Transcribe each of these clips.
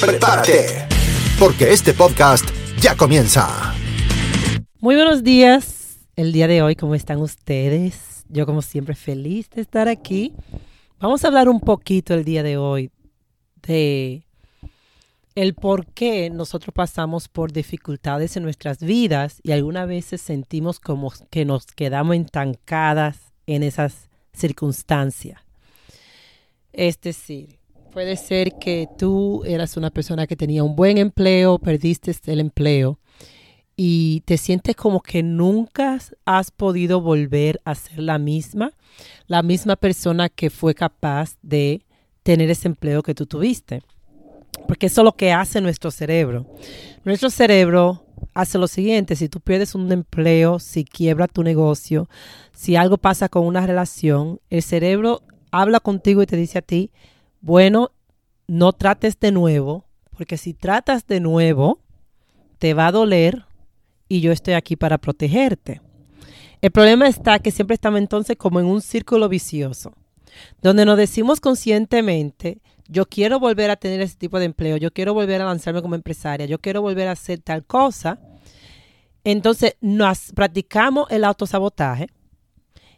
Prepárate, porque este podcast ya comienza. Muy buenos días. El día de hoy, ¿cómo están ustedes? Yo como siempre feliz de estar aquí. Vamos a hablar un poquito el día de hoy de el por qué nosotros pasamos por dificultades en nuestras vidas y algunas veces sentimos como que nos quedamos estancadas en esas circunstancias. Es decir, puede ser que tú eras una persona que tenía un buen empleo, perdiste el empleo y te sientes como que nunca has podido volver a ser la misma, la misma persona que fue capaz de tener ese empleo que tú tuviste. Porque eso es lo que hace nuestro cerebro. Nuestro cerebro hace lo siguiente, si tú pierdes un empleo, si quiebra tu negocio, si algo pasa con una relación, el cerebro habla contigo y te dice a ti, bueno, no trates de nuevo, porque si tratas de nuevo, te va a doler y yo estoy aquí para protegerte. El problema está que siempre estamos entonces como en un círculo vicioso donde nos decimos conscientemente, yo quiero volver a tener ese tipo de empleo, yo quiero volver a lanzarme como empresaria, yo quiero volver a hacer tal cosa. Entonces nos practicamos el autosabotaje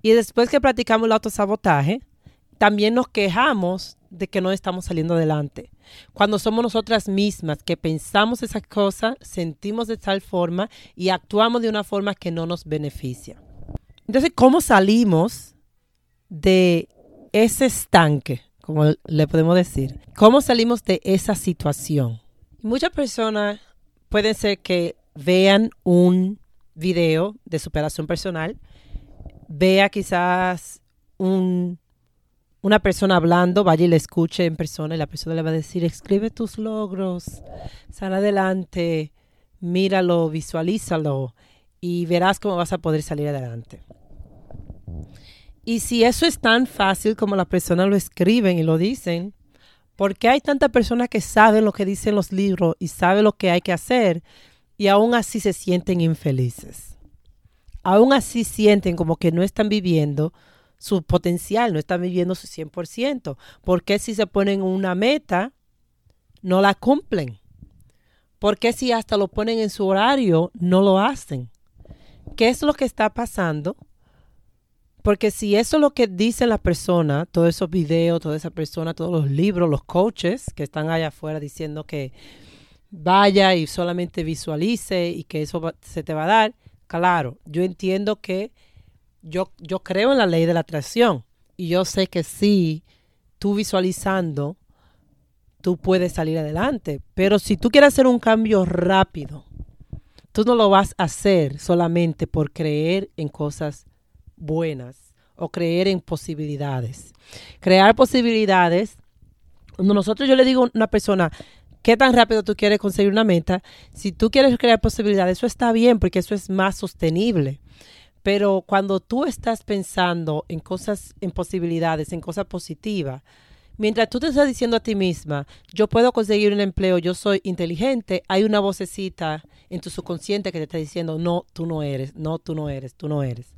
y después que practicamos el autosabotaje, también nos quejamos de que no estamos saliendo adelante. Cuando somos nosotras mismas que pensamos esas cosas, sentimos de tal forma y actuamos de una forma que no nos beneficia. Entonces, ¿cómo salimos de ese estanque, como le podemos decir, ¿cómo salimos de esa situación? Muchas personas pueden ser que vean un video de superación personal, vea quizás un, una persona hablando, vaya y le escuche en persona y la persona le va a decir, escribe tus logros, sal adelante, míralo, visualízalo y verás cómo vas a poder salir adelante. Y si eso es tan fácil como las personas lo escriben y lo dicen, ¿por qué hay tantas personas que saben lo que dicen los libros y saben lo que hay que hacer y aún así se sienten infelices? Aún así sienten como que no están viviendo su potencial, no están viviendo su 100%. ¿Por qué si se ponen una meta, no la cumplen? ¿Por qué si hasta lo ponen en su horario, no lo hacen? ¿Qué es lo que está pasando? Porque si eso es lo que dice la persona, todos esos videos, toda esa persona, todos los libros, los coaches que están allá afuera diciendo que vaya y solamente visualice y que eso se te va a dar, claro, yo entiendo que yo, yo creo en la ley de la atracción y yo sé que sí, tú visualizando, tú puedes salir adelante. Pero si tú quieres hacer un cambio rápido, tú no lo vas a hacer solamente por creer en cosas buenas o creer en posibilidades. Crear posibilidades, cuando nosotros yo le digo a una persona, ¿qué tan rápido tú quieres conseguir una meta? Si tú quieres crear posibilidades, eso está bien porque eso es más sostenible. Pero cuando tú estás pensando en cosas, en posibilidades, en cosas positivas, mientras tú te estás diciendo a ti misma, yo puedo conseguir un empleo, yo soy inteligente, hay una vocecita en tu subconsciente que te está diciendo, no, tú no eres, no, tú no eres, tú no eres.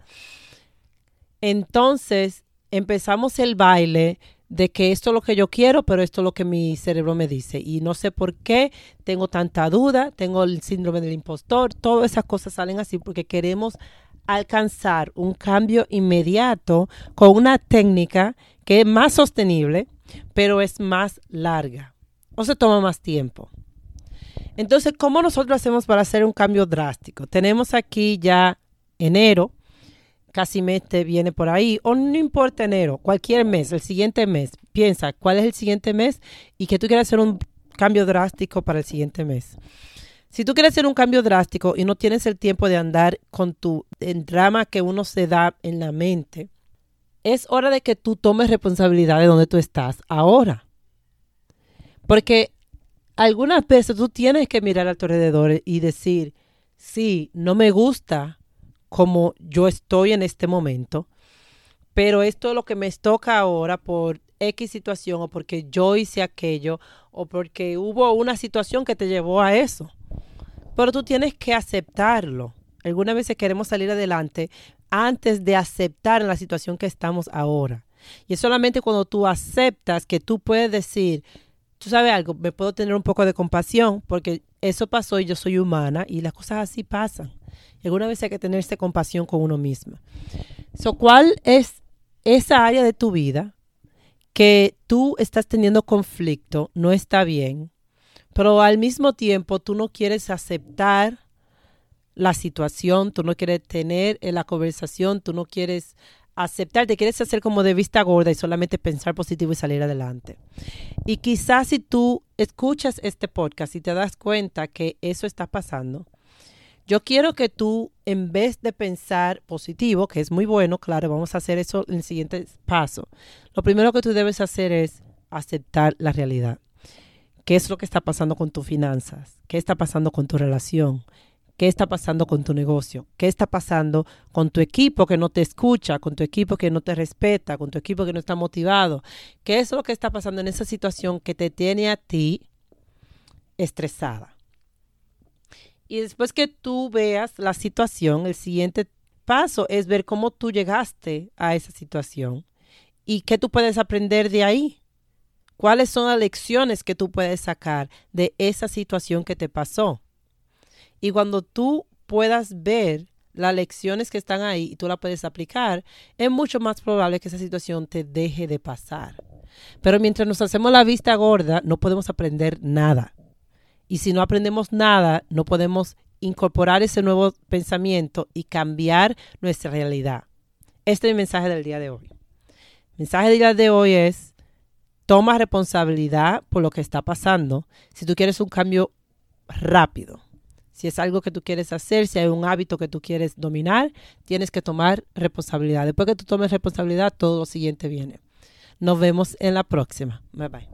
Entonces empezamos el baile de que esto es lo que yo quiero, pero esto es lo que mi cerebro me dice. Y no sé por qué tengo tanta duda, tengo el síndrome del impostor, todas esas cosas salen así porque queremos alcanzar un cambio inmediato con una técnica que es más sostenible, pero es más larga o se toma más tiempo. Entonces, ¿cómo nosotros hacemos para hacer un cambio drástico? Tenemos aquí ya enero, casi mes te viene por ahí, o no importa enero, cualquier mes, el siguiente mes, piensa cuál es el siguiente mes y que tú quieras hacer un cambio drástico para el siguiente mes. Si tú quieres hacer un cambio drástico y no tienes el tiempo de andar con tu drama que uno se da en la mente, es hora de que tú tomes responsabilidad de donde tú estás ahora. Porque algunas veces tú tienes que mirar a tu alrededor y decir, sí, no me gusta como yo estoy en este momento, pero esto es lo que me toca ahora por X situación o porque yo hice aquello o porque hubo una situación que te llevó a eso. Pero tú tienes que aceptarlo. Algunas veces queremos salir adelante antes de aceptar la situación que estamos ahora. Y es solamente cuando tú aceptas que tú puedes decir, tú sabes algo, me puedo tener un poco de compasión porque eso pasó y yo soy humana y las cosas así pasan. Y alguna vez hay que tenerse compasión con uno mismo. So, ¿Cuál es esa área de tu vida que tú estás teniendo conflicto, no está bien, pero al mismo tiempo tú no quieres aceptar la situación, tú no quieres tener la conversación, tú no quieres aceptar, te quieres hacer como de vista gorda y solamente pensar positivo y salir adelante. Y quizás si tú escuchas este podcast y te das cuenta que eso está pasando, yo quiero que tú, en vez de pensar positivo, que es muy bueno, claro, vamos a hacer eso en el siguiente paso, lo primero que tú debes hacer es aceptar la realidad. ¿Qué es lo que está pasando con tus finanzas? ¿Qué está pasando con tu relación? ¿Qué está pasando con tu negocio? ¿Qué está pasando con tu equipo que no te escucha, con tu equipo que no te respeta, con tu equipo que no está motivado? ¿Qué es lo que está pasando en esa situación que te tiene a ti estresada? Y después que tú veas la situación, el siguiente paso es ver cómo tú llegaste a esa situación y qué tú puedes aprender de ahí. ¿Cuáles son las lecciones que tú puedes sacar de esa situación que te pasó? Y cuando tú puedas ver las lecciones que están ahí y tú las puedes aplicar, es mucho más probable que esa situación te deje de pasar. Pero mientras nos hacemos la vista gorda, no podemos aprender nada. Y si no aprendemos nada, no podemos incorporar ese nuevo pensamiento y cambiar nuestra realidad. Este es el mensaje del día de hoy. El mensaje del día de hoy es, toma responsabilidad por lo que está pasando si tú quieres un cambio rápido si es algo que tú quieres hacer, si hay un hábito que tú quieres dominar, tienes que tomar responsabilidad. Después que tú tomes responsabilidad, todo lo siguiente viene. Nos vemos en la próxima. Bye bye.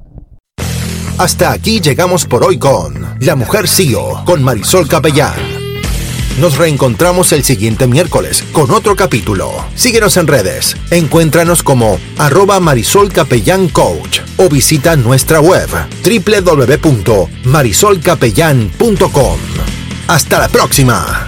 Hasta aquí llegamos por hoy con La Mujer CEO con Marisol Capellán. Nos reencontramos el siguiente miércoles con otro capítulo. Síguenos en redes. Encuéntranos como arroba Marisol Capellán Coach o visita nuestra web www.marisolcapellan.com. Hasta la próxima.